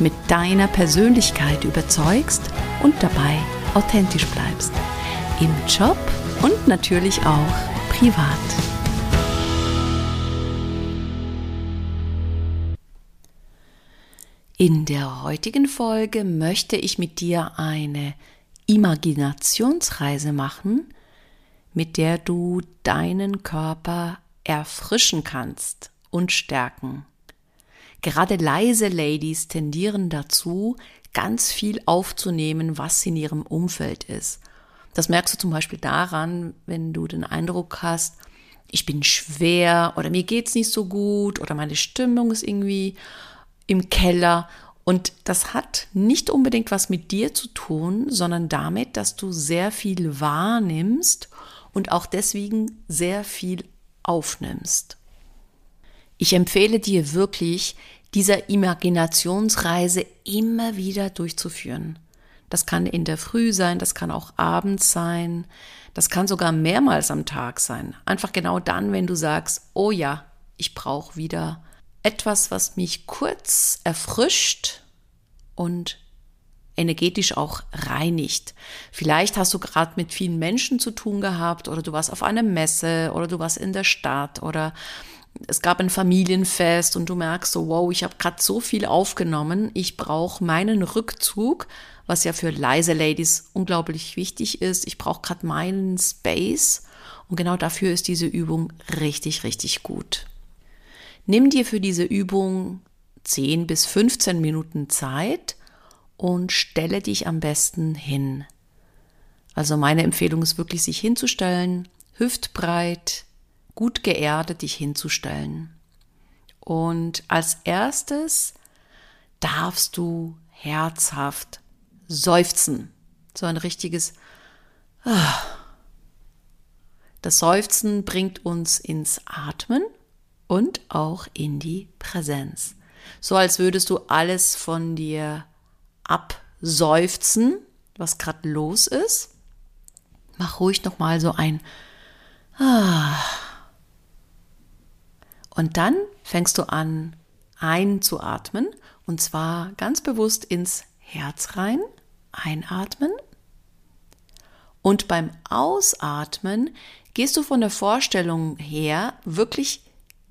mit deiner Persönlichkeit überzeugst und dabei authentisch bleibst. Im Job und natürlich auch privat. In der heutigen Folge möchte ich mit dir eine Imaginationsreise machen, mit der du deinen Körper erfrischen kannst und stärken. Gerade leise Ladies tendieren dazu, ganz viel aufzunehmen, was in ihrem Umfeld ist. Das merkst du zum Beispiel daran, wenn du den Eindruck hast, ich bin schwer oder mir geht's nicht so gut oder meine Stimmung ist irgendwie im Keller. Und das hat nicht unbedingt was mit dir zu tun, sondern damit, dass du sehr viel wahrnimmst und auch deswegen sehr viel aufnimmst. Ich empfehle dir wirklich, dieser Imaginationsreise immer wieder durchzuführen. Das kann in der Früh sein, das kann auch abends sein, das kann sogar mehrmals am Tag sein. Einfach genau dann, wenn du sagst, oh ja, ich brauche wieder etwas, was mich kurz erfrischt und energetisch auch reinigt. Vielleicht hast du gerade mit vielen Menschen zu tun gehabt oder du warst auf einer Messe oder du warst in der Stadt oder es gab ein Familienfest und du merkst so, wow, ich habe gerade so viel aufgenommen, ich brauche meinen Rückzug, was ja für leise Ladies unglaublich wichtig ist. Ich brauche gerade meinen Space und genau dafür ist diese Übung richtig, richtig gut. Nimm dir für diese Übung 10 bis 15 Minuten Zeit und stelle dich am besten hin. Also meine Empfehlung ist wirklich, sich hinzustellen, hüftbreit, gut geerdet dich hinzustellen. Und als erstes darfst du herzhaft seufzen. So ein richtiges ah. Das Seufzen bringt uns ins Atmen und auch in die Präsenz. So als würdest du alles von dir abseufzen, was gerade los ist. Mach ruhig noch mal so ein ah und dann fängst du an einzuatmen und zwar ganz bewusst ins Herz rein, einatmen. Und beim Ausatmen gehst du von der Vorstellung her wirklich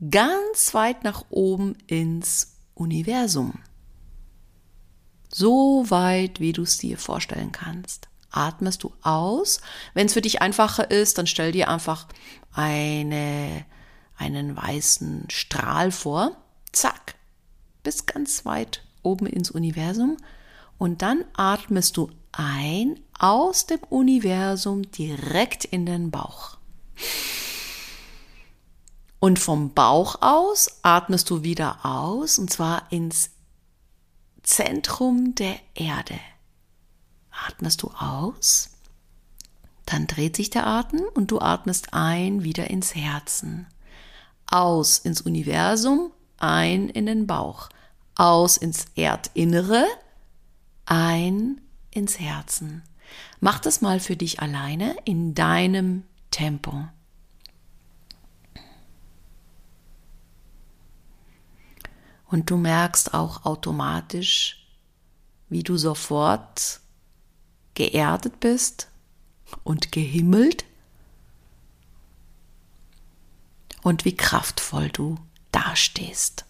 ganz weit nach oben ins Universum. So weit, wie du es dir vorstellen kannst. Atmest du aus. Wenn es für dich einfacher ist, dann stell dir einfach eine einen weißen Strahl vor, zack, bis ganz weit oben ins Universum und dann atmest du ein aus dem Universum direkt in den Bauch. Und vom Bauch aus atmest du wieder aus, und zwar ins Zentrum der Erde. Atmest du aus, dann dreht sich der Atem und du atmest ein wieder ins Herzen. Aus ins Universum, ein in den Bauch. Aus ins Erdinnere, ein ins Herzen. Mach das mal für dich alleine in deinem Tempo. Und du merkst auch automatisch, wie du sofort geerdet bist und gehimmelt und wie kraftvoll du dastehst.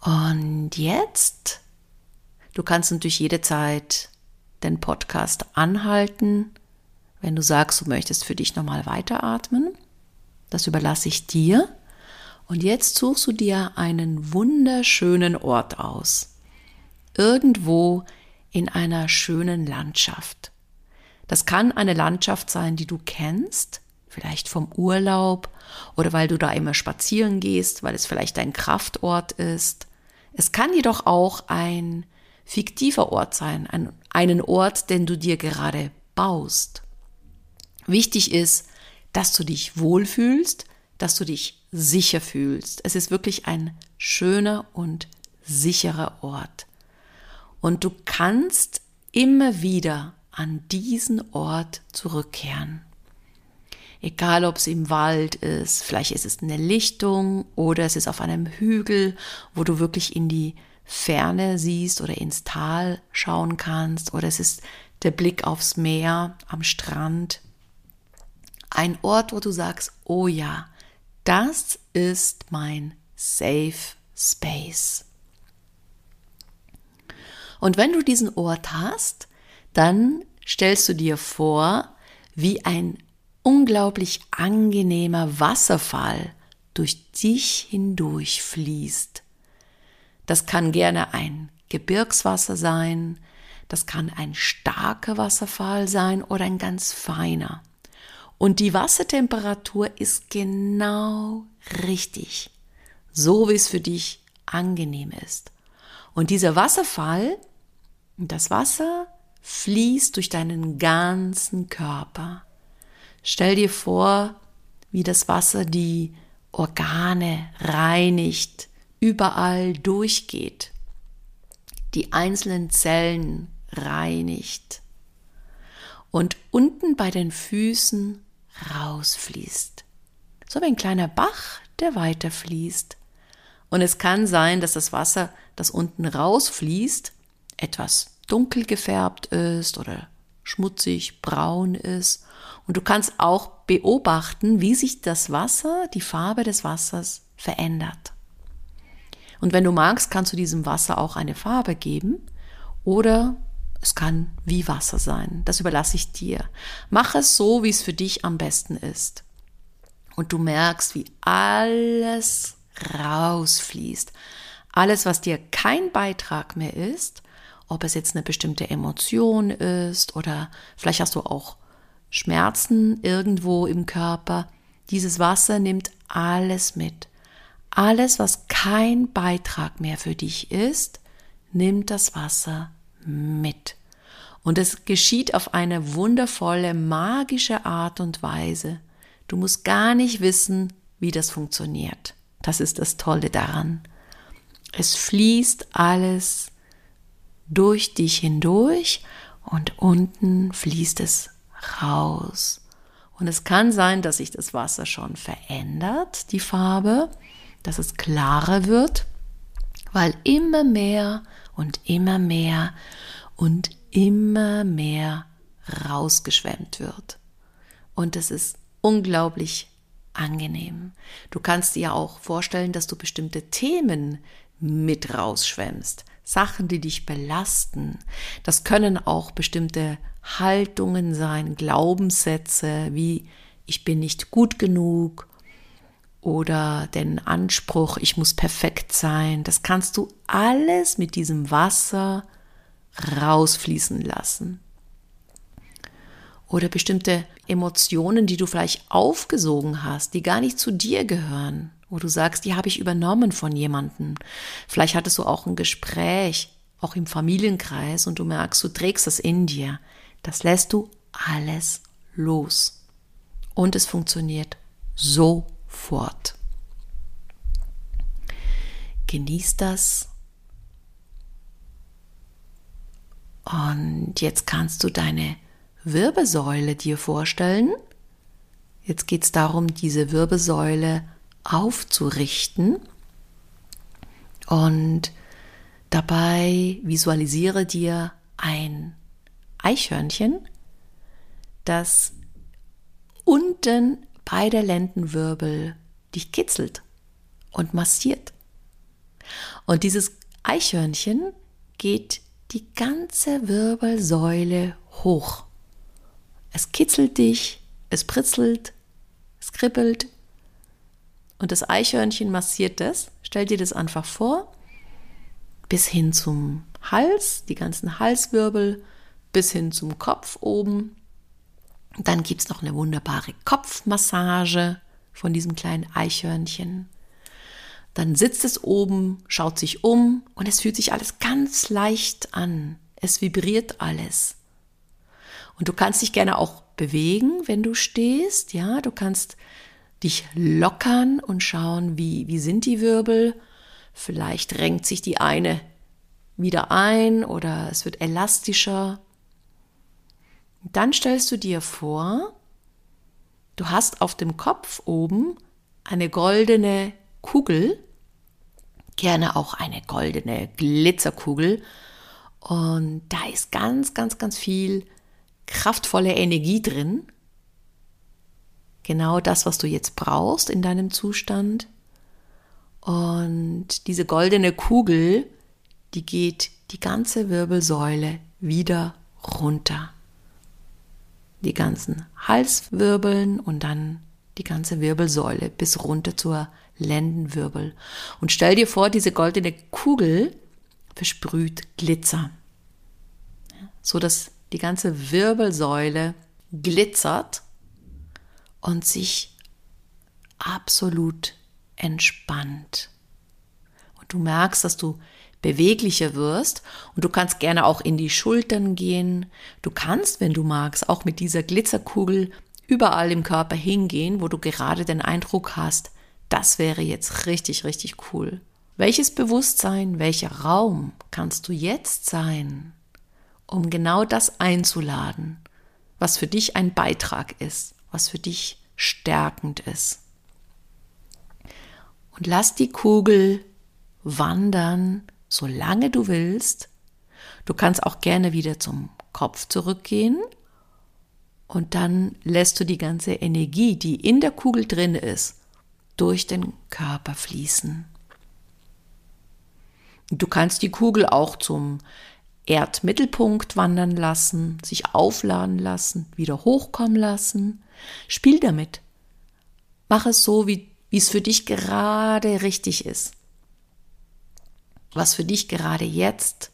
Und jetzt, du kannst natürlich jede Zeit den Podcast anhalten, wenn du sagst, du möchtest für dich nochmal weiteratmen. Das überlasse ich dir. Und jetzt suchst du dir einen wunderschönen Ort aus. Irgendwo in einer schönen Landschaft. Das kann eine Landschaft sein, die du kennst, vielleicht vom Urlaub oder weil du da immer spazieren gehst, weil es vielleicht dein Kraftort ist es kann jedoch auch ein fiktiver Ort sein, ein, einen Ort, den du dir gerade baust. Wichtig ist, dass du dich wohlfühlst, dass du dich sicher fühlst. Es ist wirklich ein schöner und sicherer Ort. Und du kannst immer wieder an diesen Ort zurückkehren. Egal, ob es im Wald ist, vielleicht ist es eine Lichtung oder es ist auf einem Hügel, wo du wirklich in die Ferne siehst oder ins Tal schauen kannst oder es ist der Blick aufs Meer am Strand. Ein Ort, wo du sagst, oh ja, das ist mein Safe Space. Und wenn du diesen Ort hast, dann stellst du dir vor, wie ein unglaublich angenehmer Wasserfall durch dich hindurch fließt. Das kann gerne ein Gebirgswasser sein, das kann ein starker Wasserfall sein oder ein ganz feiner. Und die Wassertemperatur ist genau richtig, so wie es für dich angenehm ist. Und dieser Wasserfall, das Wasser fließt durch deinen ganzen Körper. Stell dir vor, wie das Wasser die Organe reinigt, überall durchgeht, die einzelnen Zellen reinigt und unten bei den Füßen rausfließt. So wie ein kleiner Bach, der weiterfließt. Und es kann sein, dass das Wasser, das unten rausfließt, etwas dunkel gefärbt ist oder schmutzig, braun ist und du kannst auch beobachten, wie sich das Wasser, die Farbe des Wassers verändert. Und wenn du magst, kannst du diesem Wasser auch eine Farbe geben oder es kann wie Wasser sein. Das überlasse ich dir. Mach es so, wie es für dich am besten ist. Und du merkst, wie alles rausfließt. Alles, was dir kein Beitrag mehr ist, ob es jetzt eine bestimmte Emotion ist oder vielleicht hast du auch Schmerzen irgendwo im Körper. Dieses Wasser nimmt alles mit. Alles, was kein Beitrag mehr für dich ist, nimmt das Wasser mit. Und es geschieht auf eine wundervolle, magische Art und Weise. Du musst gar nicht wissen, wie das funktioniert. Das ist das Tolle daran. Es fließt alles durch dich hindurch und unten fließt es raus. Und es kann sein, dass sich das Wasser schon verändert, die Farbe, dass es klarer wird, weil immer mehr und immer mehr und immer mehr rausgeschwemmt wird. Und es ist unglaublich angenehm. Du kannst dir auch vorstellen, dass du bestimmte Themen mit rausschwemmst. Sachen, die dich belasten. Das können auch bestimmte Haltungen sein, Glaubenssätze wie ich bin nicht gut genug oder den Anspruch, ich muss perfekt sein. Das kannst du alles mit diesem Wasser rausfließen lassen. oder bestimmte Emotionen, die du vielleicht aufgesogen hast, die gar nicht zu dir gehören, wo du sagst, die habe ich übernommen von jemandem. Vielleicht hattest du auch ein Gespräch, auch im Familienkreis, und du merkst, du trägst das in dir. Das lässt du alles los. Und es funktioniert sofort. Genieß das. Und jetzt kannst du deine Wirbelsäule dir vorstellen. Jetzt geht es darum, diese Wirbelsäule aufzurichten. Und dabei visualisiere dir ein Eichhörnchen, das unten bei der Lendenwirbel dich kitzelt und massiert. Und dieses Eichhörnchen geht die ganze Wirbelsäule hoch. Es kitzelt dich, es pritzelt, es kribbelt und das Eichhörnchen massiert das. Stell dir das einfach vor, bis hin zum Hals, die ganzen Halswirbel, bis hin zum Kopf oben. dann gibt es noch eine wunderbare Kopfmassage von diesem kleinen Eichhörnchen. Dann sitzt es oben, schaut sich um und es fühlt sich alles ganz leicht an. Es vibriert alles. Und du kannst dich gerne auch bewegen, wenn du stehst. Ja, du kannst dich lockern und schauen, wie, wie sind die Wirbel. Vielleicht renkt sich die eine wieder ein oder es wird elastischer. Dann stellst du dir vor, du hast auf dem Kopf oben eine goldene Kugel, gerne auch eine goldene Glitzerkugel. Und da ist ganz, ganz, ganz viel kraftvolle Energie drin. Genau das, was du jetzt brauchst in deinem Zustand. Und diese goldene Kugel, die geht die ganze Wirbelsäule wieder runter. Die ganzen Halswirbeln und dann die ganze Wirbelsäule bis runter zur Lendenwirbel. Und stell dir vor, diese goldene Kugel versprüht Glitzer, so dass die ganze Wirbelsäule glitzert und sich absolut entspannt. Und du merkst, dass du beweglicher wirst und du kannst gerne auch in die Schultern gehen. Du kannst, wenn du magst, auch mit dieser Glitzerkugel überall im Körper hingehen, wo du gerade den Eindruck hast, das wäre jetzt richtig, richtig cool. Welches Bewusstsein, welcher Raum kannst du jetzt sein, um genau das einzuladen, was für dich ein Beitrag ist, was für dich stärkend ist. Und lass die Kugel wandern, solange du willst. Du kannst auch gerne wieder zum Kopf zurückgehen und dann lässt du die ganze Energie, die in der Kugel drin ist, durch den Körper fließen. Du kannst die Kugel auch zum Erdmittelpunkt wandern lassen, sich aufladen lassen, wieder hochkommen lassen. Spiel damit. Mach es so, wie, es für dich gerade richtig ist. Was für dich gerade jetzt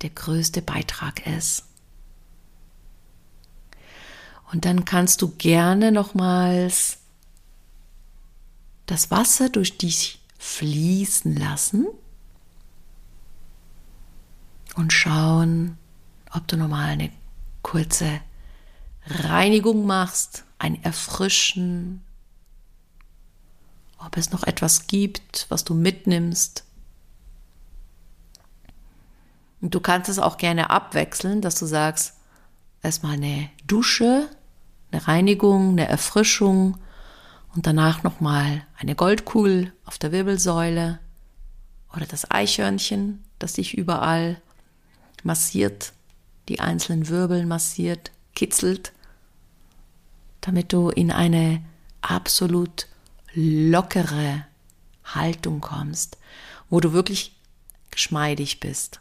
der größte Beitrag ist. Und dann kannst du gerne nochmals das Wasser durch dich fließen lassen und schauen, ob du nochmal eine kurze Reinigung machst, ein Erfrischen, ob es noch etwas gibt, was du mitnimmst. Und du kannst es auch gerne abwechseln, dass du sagst, erstmal eine Dusche, eine Reinigung, eine Erfrischung und danach nochmal eine Goldkugel auf der Wirbelsäule oder das Eichhörnchen, das dich überall massiert, die einzelnen Wirbel massiert, kitzelt, damit du in eine absolut lockere Haltung kommst, wo du wirklich geschmeidig bist.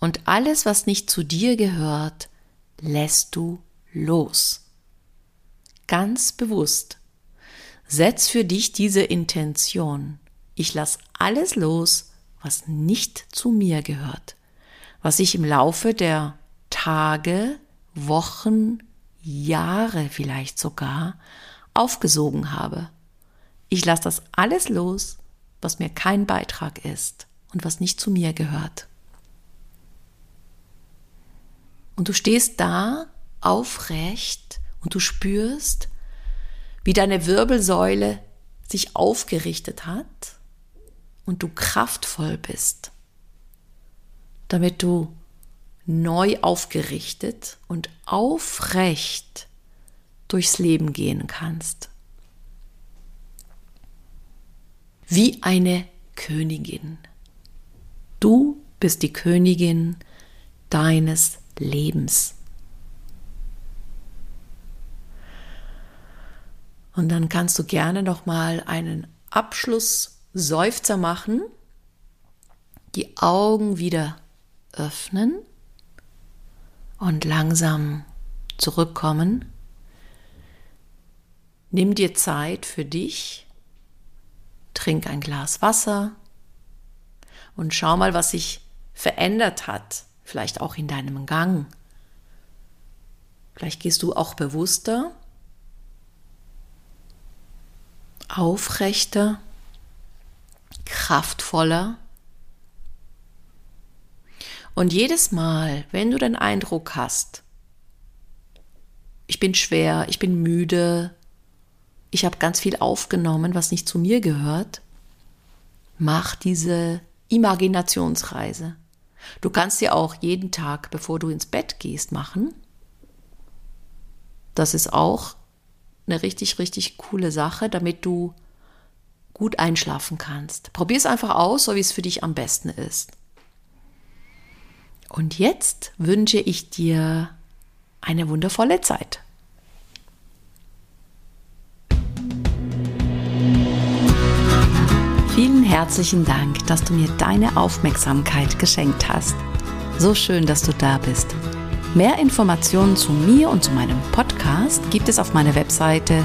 Und alles, was nicht zu dir gehört, lässt du los. Ganz bewusst. Setz für dich diese Intention. Ich lasse alles los, was nicht zu mir gehört, was ich im Laufe der Tage, Wochen, Jahre vielleicht sogar aufgesogen habe. Ich lasse das alles los, was mir kein Beitrag ist und was nicht zu mir gehört. Und du stehst da aufrecht und du spürst, wie deine Wirbelsäule sich aufgerichtet hat und du kraftvoll bist, damit du neu aufgerichtet und aufrecht durchs Leben gehen kannst. Wie eine Königin. Du bist die Königin deines Lebens. Und dann kannst du gerne noch mal einen Abschlussseufzer machen, die Augen wieder öffnen und langsam zurückkommen. Nimm dir Zeit für dich, trink ein Glas Wasser und schau mal, was sich verändert hat, vielleicht auch in deinem Gang. Vielleicht gehst du auch bewusster aufrechter, kraftvoller. Und jedes Mal, wenn du den Eindruck hast, ich bin schwer, ich bin müde, ich habe ganz viel aufgenommen, was nicht zu mir gehört, mach diese Imaginationsreise. Du kannst sie auch jeden Tag, bevor du ins Bett gehst, machen. Das ist auch eine richtig, richtig coole Sache, damit du gut einschlafen kannst. Probier es einfach aus, so wie es für dich am besten ist. Und jetzt wünsche ich dir eine wundervolle Zeit. Vielen herzlichen Dank, dass du mir deine Aufmerksamkeit geschenkt hast. So schön, dass du da bist. Mehr Informationen zu mir und zu meinem Podcast gibt es auf meiner Webseite